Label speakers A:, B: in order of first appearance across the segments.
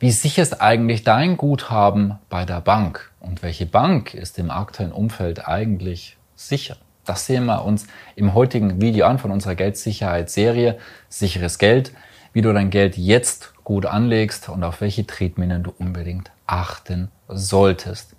A: Wie sicher ist eigentlich dein Guthaben bei der Bank? Und welche Bank ist im aktuellen Umfeld eigentlich sicher? Das sehen wir uns im heutigen Video an von unserer Geldsicherheitsserie Sicheres Geld, wie du dein Geld jetzt gut anlegst und auf welche Tretminen du unbedingt achten solltest.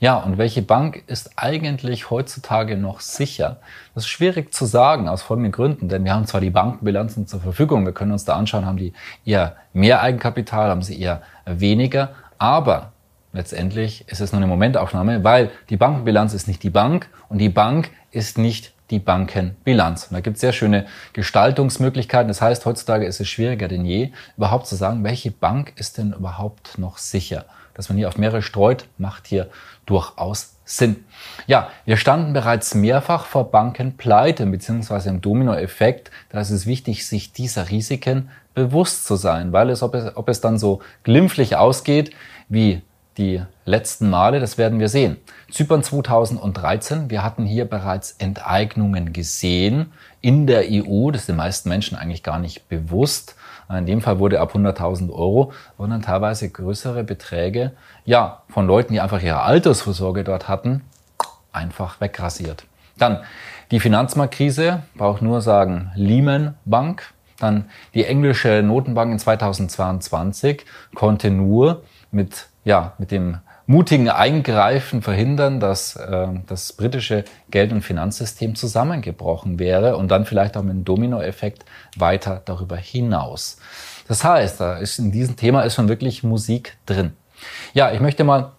A: Ja, und welche Bank ist eigentlich heutzutage noch sicher? Das ist schwierig zu sagen aus folgenden Gründen, denn wir haben zwar die Bankenbilanzen zur Verfügung, wir können uns da anschauen, haben die eher mehr Eigenkapital, haben sie eher weniger, aber letztendlich ist es nur eine Momentaufnahme, weil die Bankenbilanz ist nicht die Bank und die Bank ist nicht die Bankenbilanz. Und da gibt es sehr schöne Gestaltungsmöglichkeiten. Das heißt, heutzutage ist es schwieriger denn je, überhaupt zu sagen, welche Bank ist denn überhaupt noch sicher dass man hier auf mehrere streut, macht hier durchaus Sinn. Ja, wir standen bereits mehrfach vor Bankenpleite bzw. im Dominoeffekt. Da ist es wichtig, sich dieser Risiken bewusst zu sein, weil es ob, es, ob es dann so glimpflich ausgeht wie die letzten Male, das werden wir sehen. Zypern 2013, wir hatten hier bereits Enteignungen gesehen in der EU, das ist den meisten Menschen eigentlich gar nicht bewusst. In dem Fall wurde ab 100.000 Euro, dann teilweise größere Beträge, ja, von Leuten, die einfach ihre Altersvorsorge dort hatten, einfach wegrasiert. Dann die Finanzmarktkrise, braucht nur sagen Lehman Bank. Dann die englische Notenbank in 2022 konnte nur mit, ja, mit dem mutigen Eingreifen verhindern, dass äh, das britische Geld- und Finanzsystem zusammengebrochen wäre und dann vielleicht auch mit einem Dominoeffekt weiter darüber hinaus. Das heißt, da ist in diesem Thema ist schon wirklich Musik drin. Ja, ich möchte mal,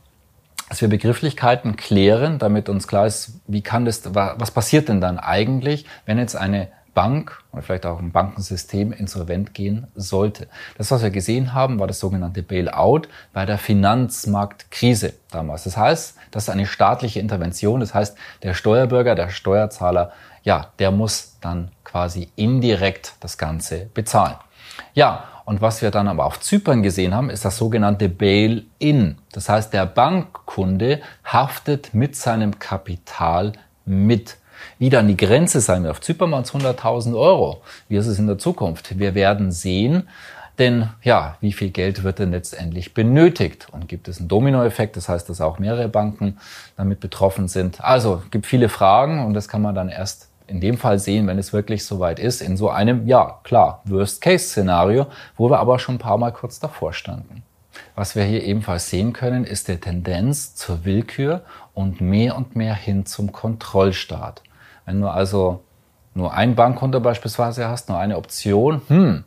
A: dass wir Begrifflichkeiten klären, damit uns klar ist, wie kann das, was passiert denn dann eigentlich, wenn jetzt eine Bank oder vielleicht auch ein Bankensystem insolvent gehen sollte. Das, was wir gesehen haben, war das sogenannte Bailout bei der Finanzmarktkrise damals. Das heißt, das ist eine staatliche Intervention. Das heißt, der Steuerbürger, der Steuerzahler, ja, der muss dann quasi indirekt das Ganze bezahlen. Ja, und was wir dann aber auf Zypern gesehen haben, ist das sogenannte Bail-in. Das heißt, der Bankkunde haftet mit seinem Kapital mit. Wie dann die Grenze sein wird. Auf es 100.000 Euro. Wie ist es in der Zukunft? Wir werden sehen, denn ja, wie viel Geld wird denn letztendlich benötigt? Und gibt es einen Dominoeffekt? Das heißt, dass auch mehrere Banken damit betroffen sind. Also gibt viele Fragen und das kann man dann erst in dem Fall sehen, wenn es wirklich soweit ist, in so einem, ja klar, Worst-Case-Szenario, wo wir aber schon ein paar Mal kurz davor standen. Was wir hier ebenfalls sehen können, ist die Tendenz zur Willkür und mehr und mehr hin zum Kontrollstaat. Wenn du also nur ein Bankkonto beispielsweise hast, nur eine Option, hm,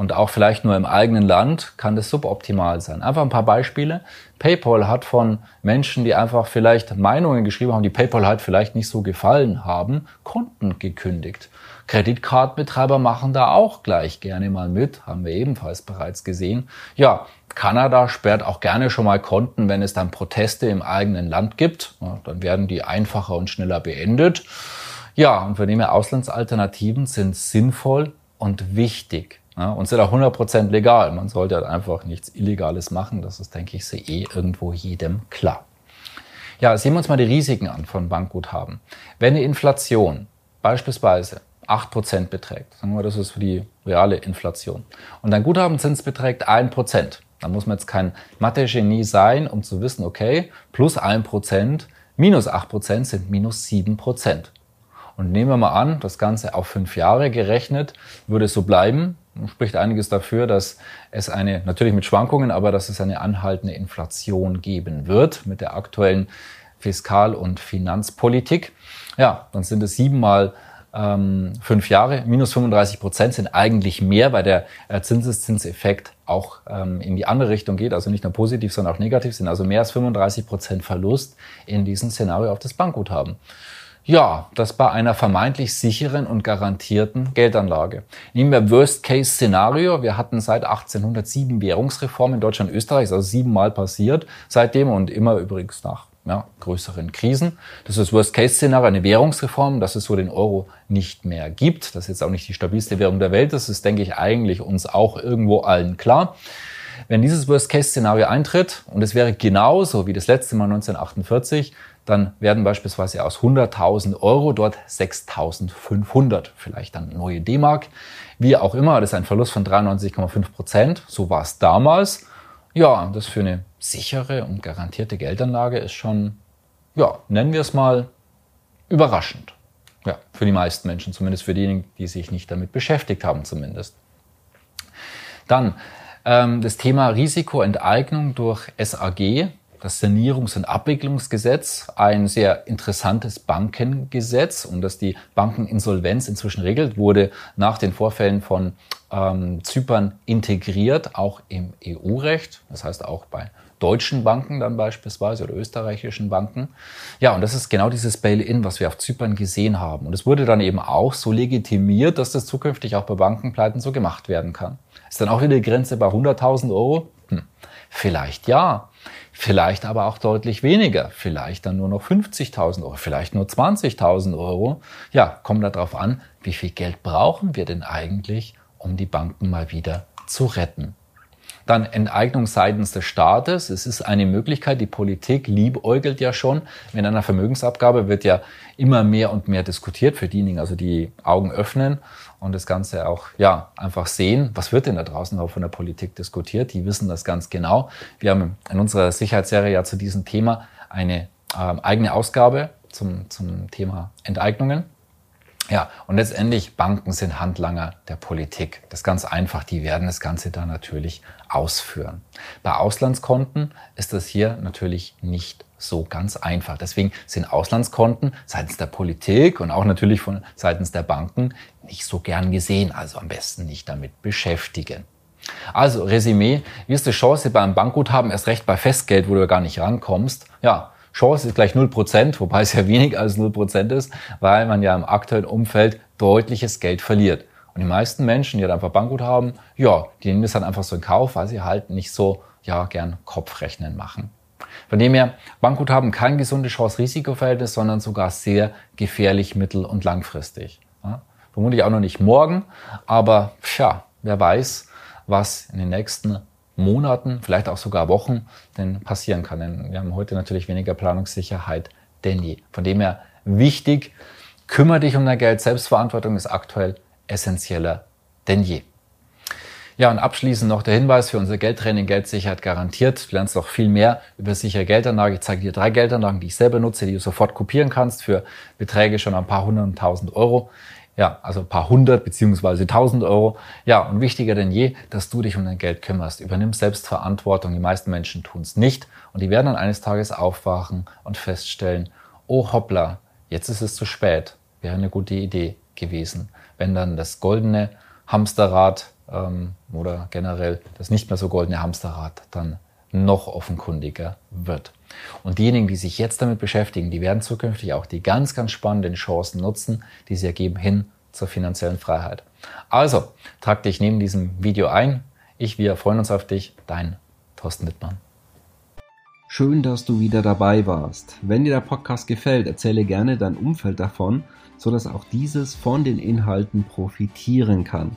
A: und auch vielleicht nur im eigenen Land, kann das suboptimal sein. Einfach ein paar Beispiele. PayPal hat von Menschen, die einfach vielleicht Meinungen geschrieben haben, die PayPal halt vielleicht nicht so gefallen haben, Konten gekündigt. Kreditkartenbetreiber machen da auch gleich gerne mal mit, haben wir ebenfalls bereits gesehen. Ja, Kanada sperrt auch gerne schon mal Konten, wenn es dann Proteste im eigenen Land gibt. Ja, dann werden die einfacher und schneller beendet. Ja, und wir nehmen Auslandsalternativen sind sinnvoll und wichtig. Ja, und sind auch 100% legal. Man sollte halt einfach nichts Illegales machen. Das ist, denke ich, so eh irgendwo jedem klar. Ja, sehen wir uns mal die Risiken an von Bankguthaben. Wenn eine Inflation beispielsweise 8% beträgt, sagen wir, das ist für die reale Inflation, und ein Guthabenzins beträgt 1%, dann muss man jetzt kein Mathe-Genie sein, um zu wissen, okay, plus 1%, minus 8% sind minus 7%. Und nehmen wir mal an, das Ganze auf fünf Jahre gerechnet, würde so bleiben, spricht einiges dafür, dass es eine, natürlich mit Schwankungen, aber dass es eine anhaltende Inflation geben wird mit der aktuellen Fiskal- und Finanzpolitik. Ja, dann sind es siebenmal ähm, fünf Jahre, minus 35 Prozent sind eigentlich mehr, weil der äh, Zinseszinseffekt auch ähm, in die andere Richtung geht, also nicht nur positiv, sondern auch negativ sind, also mehr als 35 Prozent Verlust in diesem Szenario auf das Bankguthaben. Ja, das bei einer vermeintlich sicheren und garantierten Geldanlage. Nehmen wir Worst-Case-Szenario. Wir hatten seit 1807 Währungsreform in Deutschland und Österreich, also siebenmal passiert seitdem und immer übrigens nach ja, größeren Krisen. Das ist das Worst-Case-Szenario, eine Währungsreform, dass es so den Euro nicht mehr gibt. Das ist jetzt auch nicht die stabilste Währung der Welt. Das ist, denke ich, eigentlich uns auch irgendwo allen klar. Wenn dieses Worst-Case-Szenario eintritt und es wäre genauso wie das letzte Mal 1948, dann werden beispielsweise aus 100.000 Euro dort 6.500, vielleicht dann neue D-Mark. Wie auch immer, das ist ein Verlust von 93,5 Prozent. So war es damals. Ja, das für eine sichere und garantierte Geldanlage ist schon, ja, nennen wir es mal, überraschend. Ja, für die meisten Menschen, zumindest für diejenigen, die sich nicht damit beschäftigt haben, zumindest. Dann ähm, das Thema Risikoenteignung durch SAG, das Sanierungs- und Abwicklungsgesetz, ein sehr interessantes Bankengesetz und das die Bankeninsolvenz inzwischen regelt, wurde nach den Vorfällen von ähm, Zypern integriert, auch im EU-Recht, das heißt auch bei deutschen Banken dann beispielsweise oder österreichischen Banken. Ja, und das ist genau dieses Bail-in, was wir auf Zypern gesehen haben. Und es wurde dann eben auch so legitimiert, dass das zukünftig auch bei Bankenpleiten so gemacht werden kann. Ist dann auch wieder die Grenze bei 100.000 Euro? Hm. Vielleicht ja, vielleicht aber auch deutlich weniger, vielleicht dann nur noch 50.000 Euro, vielleicht nur 20.000 Euro. Ja, kommt darauf an, wie viel Geld brauchen wir denn eigentlich, um die Banken mal wieder zu retten. Dann Enteignung seitens des Staates. Es ist eine Möglichkeit. Die Politik liebäugelt ja schon. Mit einer Vermögensabgabe wird ja immer mehr und mehr diskutiert für diejenigen, also die Augen öffnen und das Ganze auch, ja, einfach sehen. Was wird denn da draußen auch von der Politik diskutiert? Die wissen das ganz genau. Wir haben in unserer Sicherheitsserie ja zu diesem Thema eine äh, eigene Ausgabe zum, zum Thema Enteignungen. Ja, und letztendlich Banken sind Handlanger der Politik. Das ist ganz einfach, die werden das Ganze dann natürlich ausführen. Bei Auslandskonten ist das hier natürlich nicht so ganz einfach. Deswegen sind Auslandskonten seitens der Politik und auch natürlich von seitens der Banken nicht so gern gesehen, also am besten nicht damit beschäftigen. Also Resümee, wie ist die Chance beim Bankguthaben, erst recht bei Festgeld, wo du gar nicht rankommst? Ja, Chance ist gleich 0%, wobei es ja weniger als 0% ist, weil man ja im aktuellen Umfeld deutliches Geld verliert. Und die meisten Menschen, die halt einfach Bankguthaben, ja, die nehmen das dann einfach so in Kauf, weil sie halt nicht so, ja, gern Kopfrechnen machen. Von dem her, Bankguthaben kein gesundes Chance-Risiko-Verhältnis, sondern sogar sehr gefährlich mittel- und langfristig. Ja, vermutlich auch noch nicht morgen, aber tja, wer weiß, was in den nächsten Monaten, vielleicht auch sogar Wochen denn passieren kann. Denn wir haben heute natürlich weniger Planungssicherheit denn je. Von dem her wichtig, kümmere dich um dein Geld. Selbstverantwortung ist aktuell essentieller denn je. Ja, und abschließend noch der Hinweis für unser Geldtraining Geldsicherheit garantiert. Du lernst noch viel mehr über sichere Geldanlage. Ich zeige dir drei Geldanlagen, die ich selber nutze, die du sofort kopieren kannst für Beträge schon ein paar hundert und tausend Euro. Ja, also ein paar hundert beziehungsweise tausend Euro. Ja, und wichtiger denn je, dass du dich um dein Geld kümmerst. Übernimm Selbstverantwortung. Die meisten Menschen tun es nicht. Und die werden dann eines Tages aufwachen und feststellen, oh hoppla, jetzt ist es zu spät. Wäre eine gute Idee gewesen. Wenn dann das goldene Hamsterrad ähm, oder generell das nicht mehr so goldene Hamsterrad dann noch offenkundiger wird. Und diejenigen, die sich jetzt damit beschäftigen, die werden zukünftig auch die ganz, ganz spannenden Chancen nutzen, die sie ergeben hin zur finanziellen Freiheit. Also, trag dich neben diesem Video ein. Ich, wir freuen uns auf dich. Dein Thorsten Wittmann.
B: Schön, dass du wieder dabei warst. Wenn dir der Podcast gefällt, erzähle gerne dein Umfeld davon, sodass auch dieses von den Inhalten profitieren kann.